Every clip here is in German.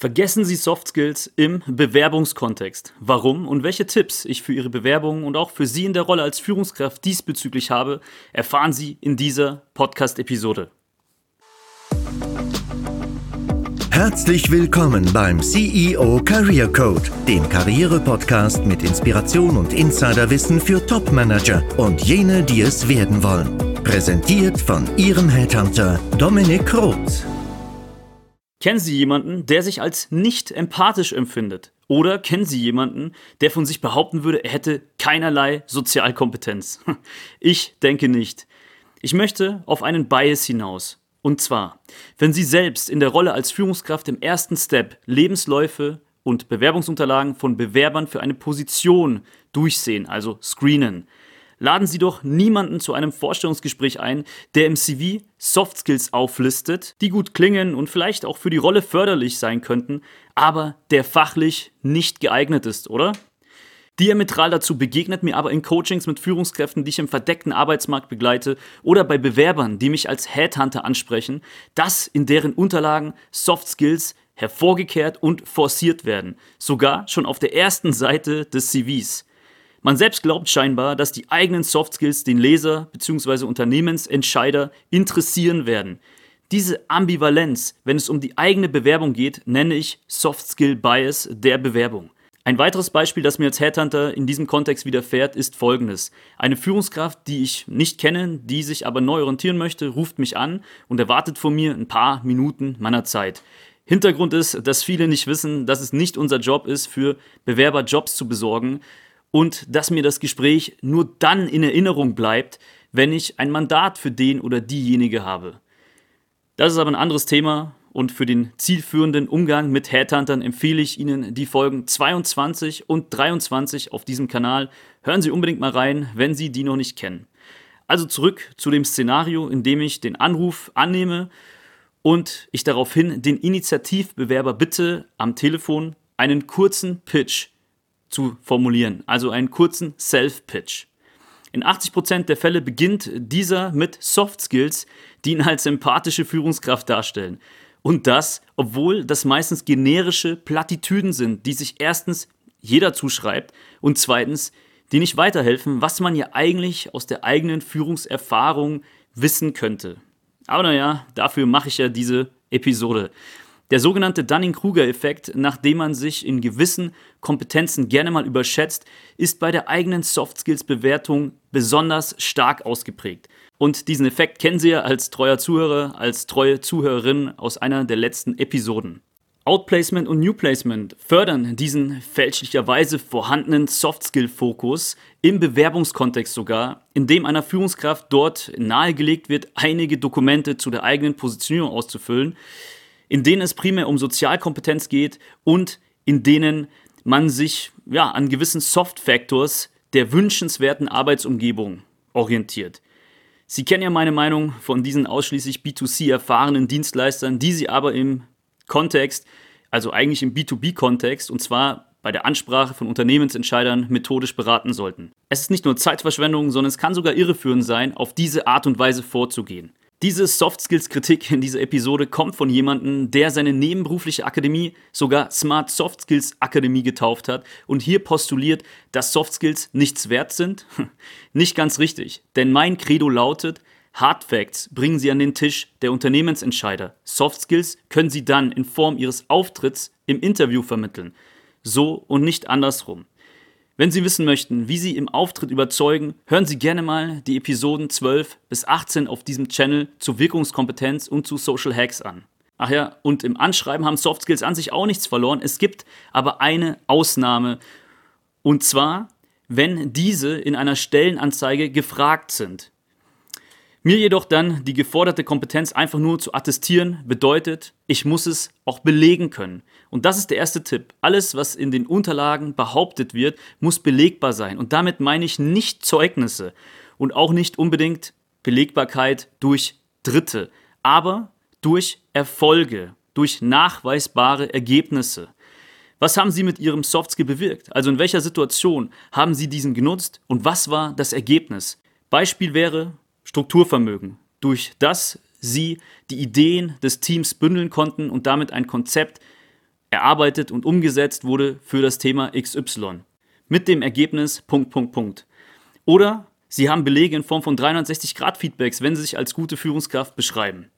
Vergessen Sie Soft Skills im Bewerbungskontext. Warum und welche Tipps ich für Ihre Bewerbung und auch für Sie in der Rolle als Führungskraft diesbezüglich habe, erfahren Sie in dieser Podcast-Episode. Herzlich willkommen beim CEO Career Code, dem Karriere-Podcast mit Inspiration und Insiderwissen für Top-Manager und jene, die es werden wollen. Präsentiert von Ihrem Headhunter Dominik Roth. Kennen Sie jemanden, der sich als nicht empathisch empfindet? Oder kennen Sie jemanden, der von sich behaupten würde, er hätte keinerlei Sozialkompetenz? Ich denke nicht. Ich möchte auf einen Bias hinaus. Und zwar, wenn Sie selbst in der Rolle als Führungskraft im ersten Step Lebensläufe und Bewerbungsunterlagen von Bewerbern für eine Position durchsehen, also screenen, laden Sie doch niemanden zu einem Vorstellungsgespräch ein, der im CV Soft Skills auflistet, die gut klingen und vielleicht auch für die Rolle förderlich sein könnten, aber der fachlich nicht geeignet ist, oder? Diametral dazu begegnet mir aber in Coachings mit Führungskräften, die ich im verdeckten Arbeitsmarkt begleite oder bei Bewerbern, die mich als Headhunter ansprechen, dass in deren Unterlagen Soft Skills hervorgekehrt und forciert werden, sogar schon auf der ersten Seite des CVs. Man selbst glaubt scheinbar, dass die eigenen Soft Skills den Leser bzw. Unternehmensentscheider interessieren werden. Diese Ambivalenz, wenn es um die eigene Bewerbung geht, nenne ich Soft Skill Bias der Bewerbung. Ein weiteres Beispiel, das mir als Headhunter in diesem Kontext widerfährt, ist folgendes. Eine Führungskraft, die ich nicht kenne, die sich aber neu orientieren möchte, ruft mich an und erwartet von mir ein paar Minuten meiner Zeit. Hintergrund ist, dass viele nicht wissen, dass es nicht unser Job ist, für Bewerber Jobs zu besorgen, und dass mir das Gespräch nur dann in Erinnerung bleibt, wenn ich ein Mandat für den oder diejenige habe. Das ist aber ein anderes Thema und für den zielführenden Umgang mit Headhuntern empfehle ich Ihnen die Folgen 22 und 23 auf diesem Kanal. Hören Sie unbedingt mal rein, wenn Sie die noch nicht kennen. Also zurück zu dem Szenario, in dem ich den Anruf annehme und ich daraufhin den Initiativbewerber bitte, am Telefon einen kurzen Pitch zu formulieren, also einen kurzen Self-Pitch. In 80% der Fälle beginnt dieser mit Soft Skills, die ihn als empathische Führungskraft darstellen. Und das, obwohl das meistens generische Plattitüden sind, die sich erstens jeder zuschreibt und zweitens, die nicht weiterhelfen, was man ja eigentlich aus der eigenen Führungserfahrung wissen könnte. Aber naja, dafür mache ich ja diese Episode. Der sogenannte Dunning-Kruger-Effekt, nachdem man sich in gewissen Kompetenzen gerne mal überschätzt, ist bei der eigenen Soft-Skills-Bewertung besonders stark ausgeprägt. Und diesen Effekt kennen Sie ja als treuer Zuhörer, als treue Zuhörerin aus einer der letzten Episoden. Outplacement und New Placement fördern diesen fälschlicherweise vorhandenen Soft-Skill-Fokus im Bewerbungskontext sogar, indem einer Führungskraft dort nahegelegt wird, einige Dokumente zu der eigenen Positionierung auszufüllen, in denen es primär um Sozialkompetenz geht und in denen man sich ja, an gewissen Soft Factors der wünschenswerten Arbeitsumgebung orientiert. Sie kennen ja meine Meinung von diesen ausschließlich B2C erfahrenen Dienstleistern, die Sie aber im Kontext, also eigentlich im B2B-Kontext, und zwar bei der Ansprache von Unternehmensentscheidern methodisch beraten sollten. Es ist nicht nur Zeitverschwendung, sondern es kann sogar irreführend sein, auf diese Art und Weise vorzugehen. Diese Soft Skills Kritik in dieser Episode kommt von jemandem, der seine nebenberufliche Akademie sogar Smart Soft Skills Akademie getauft hat und hier postuliert, dass Soft Skills nichts wert sind. Nicht ganz richtig, denn mein Credo lautet, Hard Facts bringen Sie an den Tisch der Unternehmensentscheider. Soft Skills können Sie dann in Form Ihres Auftritts im Interview vermitteln. So und nicht andersrum. Wenn Sie wissen möchten, wie Sie im Auftritt überzeugen, hören Sie gerne mal die Episoden 12 bis 18 auf diesem Channel zu Wirkungskompetenz und zu Social Hacks an. Ach ja, und im Anschreiben haben Soft Skills an sich auch nichts verloren. Es gibt aber eine Ausnahme. Und zwar, wenn diese in einer Stellenanzeige gefragt sind. Mir jedoch dann die geforderte Kompetenz einfach nur zu attestieren bedeutet, ich muss es auch belegen können. Und das ist der erste Tipp. Alles, was in den Unterlagen behauptet wird, muss belegbar sein. Und damit meine ich nicht Zeugnisse und auch nicht unbedingt Belegbarkeit durch Dritte, aber durch Erfolge, durch nachweisbare Ergebnisse. Was haben Sie mit Ihrem Softskill bewirkt? Also in welcher Situation haben Sie diesen genutzt und was war das Ergebnis? Beispiel wäre Strukturvermögen, durch das sie die Ideen des Teams bündeln konnten und damit ein Konzept erarbeitet und umgesetzt wurde für das Thema XY. Mit dem Ergebnis Punkt, Punkt, Punkt. Oder Sie haben Belege in Form von 360-Grad-Feedbacks, wenn Sie sich als gute Führungskraft beschreiben.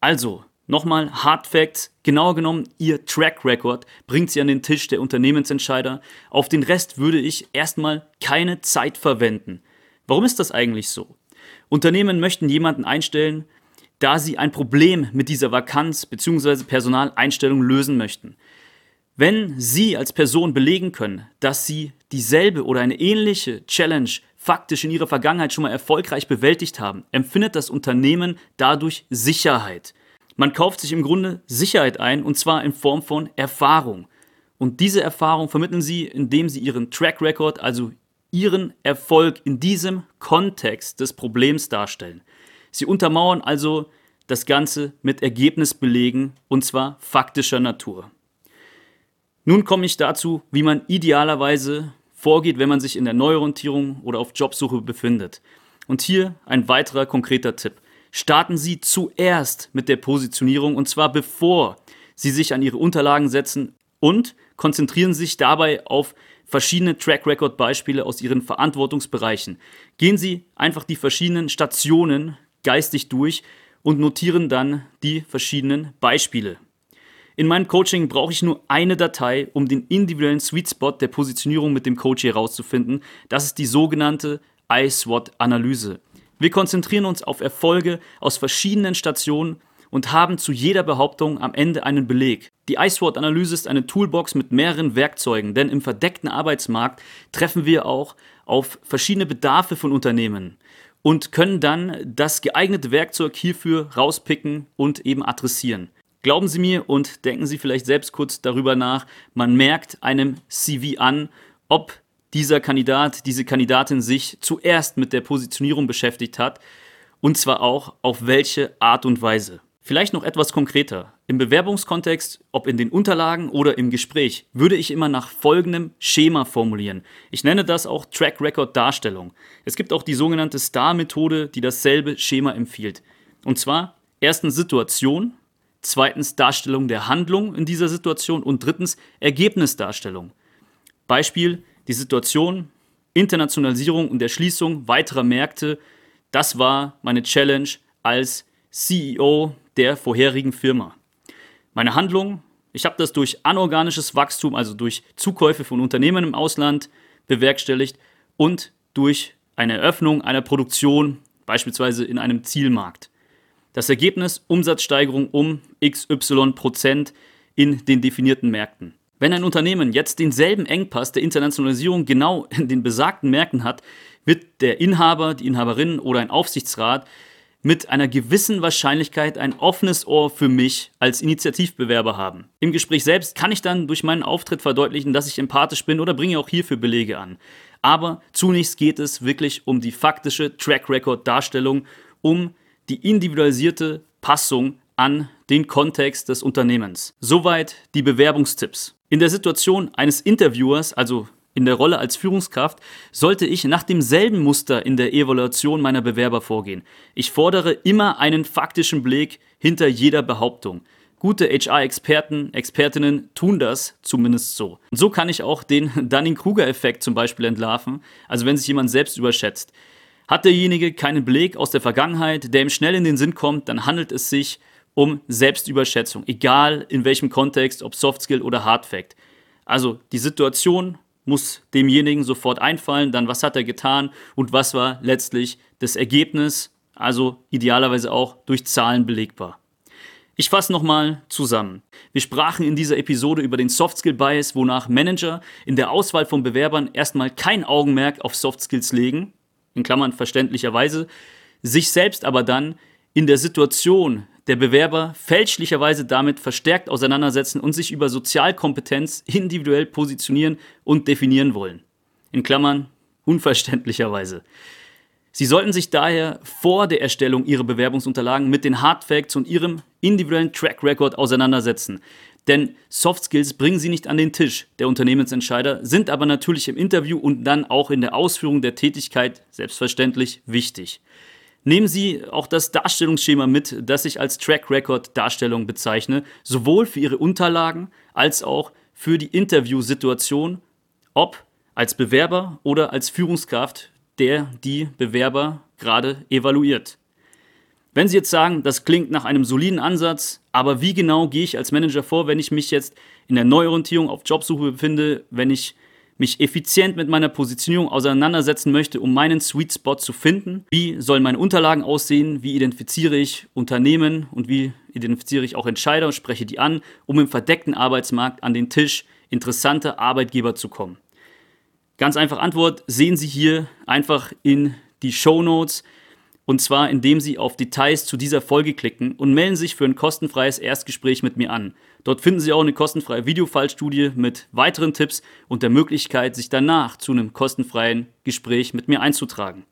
Also, nochmal Hard Facts, genauer genommen, Ihr Track Record bringt Sie an den Tisch der Unternehmensentscheider. Auf den Rest würde ich erstmal keine Zeit verwenden. Warum ist das eigentlich so? Unternehmen möchten jemanden einstellen, da sie ein Problem mit dieser Vakanz bzw. Personaleinstellung lösen möchten. Wenn Sie als Person belegen können, dass Sie dieselbe oder eine ähnliche Challenge faktisch in Ihrer Vergangenheit schon mal erfolgreich bewältigt haben, empfindet das Unternehmen dadurch Sicherheit. Man kauft sich im Grunde Sicherheit ein und zwar in Form von Erfahrung. Und diese Erfahrung vermitteln Sie, indem Sie Ihren Track Record, also Ihren Erfolg in diesem Kontext des Problems darstellen. Sie untermauern also das Ganze mit Ergebnisbelegen und zwar faktischer Natur. Nun komme ich dazu, wie man idealerweise vorgeht, wenn man sich in der Neuorientierung oder auf Jobsuche befindet. Und hier ein weiterer konkreter Tipp. Starten Sie zuerst mit der Positionierung und zwar bevor Sie sich an Ihre Unterlagen setzen und konzentrieren sich dabei auf verschiedene Track Record Beispiele aus Ihren Verantwortungsbereichen. Gehen Sie einfach die verschiedenen Stationen geistig durch und notieren dann die verschiedenen Beispiele. In meinem Coaching brauche ich nur eine Datei, um den individuellen Sweet Spot der Positionierung mit dem Coach herauszufinden. Das ist die sogenannte iSWOT-Analyse. Wir konzentrieren uns auf Erfolge aus verschiedenen Stationen und haben zu jeder Behauptung am Ende einen Beleg. Die iSWOT-Analyse ist eine Toolbox mit mehreren Werkzeugen, denn im verdeckten Arbeitsmarkt treffen wir auch auf verschiedene Bedarfe von Unternehmen und können dann das geeignete Werkzeug hierfür rauspicken und eben adressieren. Glauben Sie mir und denken Sie vielleicht selbst kurz darüber nach, man merkt einem CV an, ob dieser Kandidat, diese Kandidatin sich zuerst mit der Positionierung beschäftigt hat und zwar auch auf welche Art und Weise. Vielleicht noch etwas konkreter. Im Bewerbungskontext, ob in den Unterlagen oder im Gespräch, würde ich immer nach folgendem Schema formulieren. Ich nenne das auch Track Record Darstellung. Es gibt auch die sogenannte STAR-Methode, die dasselbe Schema empfiehlt. Und zwar erstens Situation, zweitens Darstellung der Handlung in dieser Situation und drittens Ergebnisdarstellung. Beispiel die Situation, Internationalisierung und Erschließung weiterer Märkte, das war meine Challenge als CEO der vorherigen Firma. Meine Handlung, ich habe das durch anorganisches Wachstum, also durch Zukäufe von Unternehmen im Ausland bewerkstelligt und durch eine Eröffnung einer Produktion, beispielsweise in einem Zielmarkt. Das Ergebnis Umsatzsteigerung um XY Prozent in den definierten Märkten. Wenn ein Unternehmen jetzt denselben Engpass der Internationalisierung genau in den besagten Märkten hat, wird der Inhaber, die Inhaberin oder ein Aufsichtsrat mit einer gewissen Wahrscheinlichkeit ein offenes Ohr für mich als Initiativbewerber haben. Im Gespräch selbst kann ich dann durch meinen Auftritt verdeutlichen, dass ich empathisch bin oder bringe auch hierfür Belege an. Aber zunächst geht es wirklich um die faktische Track Record Darstellung, um die individualisierte Passung an den Kontext des Unternehmens. Soweit die Bewerbungstipps. In der Situation eines Interviewers, also in der Rolle als Führungskraft sollte ich nach demselben Muster in der Evaluation meiner Bewerber vorgehen. Ich fordere immer einen faktischen Blick hinter jeder Behauptung. Gute HR-Experten, Expertinnen tun das zumindest so. Und so kann ich auch den Dunning-Kruger-Effekt zum Beispiel entlarven, also wenn sich jemand selbst überschätzt. Hat derjenige keinen Blick aus der Vergangenheit, der ihm schnell in den Sinn kommt, dann handelt es sich um Selbstüberschätzung, egal in welchem Kontext, ob Softskill oder Hardfact. Also die Situation muss demjenigen sofort einfallen, dann was hat er getan und was war letztlich das Ergebnis, also idealerweise auch durch Zahlen belegbar. Ich fasse nochmal zusammen. Wir sprachen in dieser Episode über den Softskill Bias, wonach Manager in der Auswahl von Bewerbern erstmal kein Augenmerk auf Softskills legen, in Klammern verständlicherweise, sich selbst aber dann in der Situation der Bewerber fälschlicherweise damit verstärkt auseinandersetzen und sich über Sozialkompetenz individuell positionieren und definieren wollen. In Klammern unverständlicherweise. Sie sollten sich daher vor der Erstellung Ihrer Bewerbungsunterlagen mit den Hardfacts und Ihrem individuellen Track Record auseinandersetzen. Denn Soft Skills bringen Sie nicht an den Tisch der Unternehmensentscheider, sind aber natürlich im Interview und dann auch in der Ausführung der Tätigkeit selbstverständlich wichtig. Nehmen Sie auch das Darstellungsschema mit, das ich als Track Record Darstellung bezeichne, sowohl für Ihre Unterlagen als auch für die Interviewsituation, ob als Bewerber oder als Führungskraft, der die Bewerber gerade evaluiert. Wenn Sie jetzt sagen, das klingt nach einem soliden Ansatz, aber wie genau gehe ich als Manager vor, wenn ich mich jetzt in der Neuorientierung auf Jobsuche befinde, wenn ich mich effizient mit meiner Positionierung auseinandersetzen möchte, um meinen Sweet Spot zu finden? Wie sollen meine Unterlagen aussehen? Wie identifiziere ich Unternehmen und wie identifiziere ich auch Entscheider und spreche die an, um im verdeckten Arbeitsmarkt an den Tisch interessanter Arbeitgeber zu kommen? Ganz einfach Antwort, sehen Sie hier einfach in die Show Notes. Und zwar, indem Sie auf Details zu dieser Folge klicken und melden sich für ein kostenfreies Erstgespräch mit mir an. Dort finden Sie auch eine kostenfreie Videofallstudie mit weiteren Tipps und der Möglichkeit, sich danach zu einem kostenfreien Gespräch mit mir einzutragen.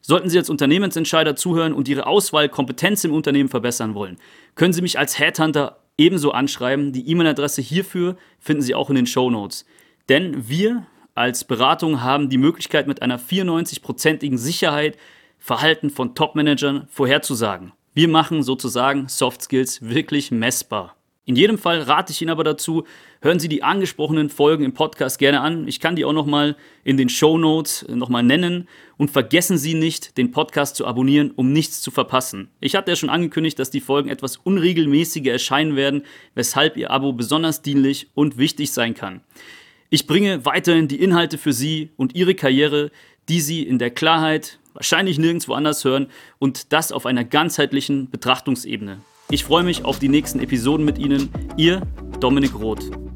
Sollten Sie als Unternehmensentscheider zuhören und Ihre Auswahlkompetenz im Unternehmen verbessern wollen, können Sie mich als Headhunter ebenso anschreiben. Die E-Mail-Adresse hierfür finden Sie auch in den Show Notes. Denn wir als Beratung haben die Möglichkeit, mit einer 94-prozentigen Sicherheit Verhalten von Top-Managern vorherzusagen. Wir machen sozusagen Soft Skills wirklich messbar. In jedem Fall rate ich Ihnen aber dazu, hören Sie die angesprochenen Folgen im Podcast gerne an. Ich kann die auch nochmal in den Show Notes nochmal nennen. Und vergessen Sie nicht, den Podcast zu abonnieren, um nichts zu verpassen. Ich hatte ja schon angekündigt, dass die Folgen etwas unregelmäßiger erscheinen werden, weshalb Ihr Abo besonders dienlich und wichtig sein kann. Ich bringe weiterhin die Inhalte für Sie und Ihre Karriere, die Sie in der Klarheit wahrscheinlich nirgendwo anders hören und das auf einer ganzheitlichen Betrachtungsebene. Ich freue mich auf die nächsten Episoden mit Ihnen. Ihr Dominik Roth.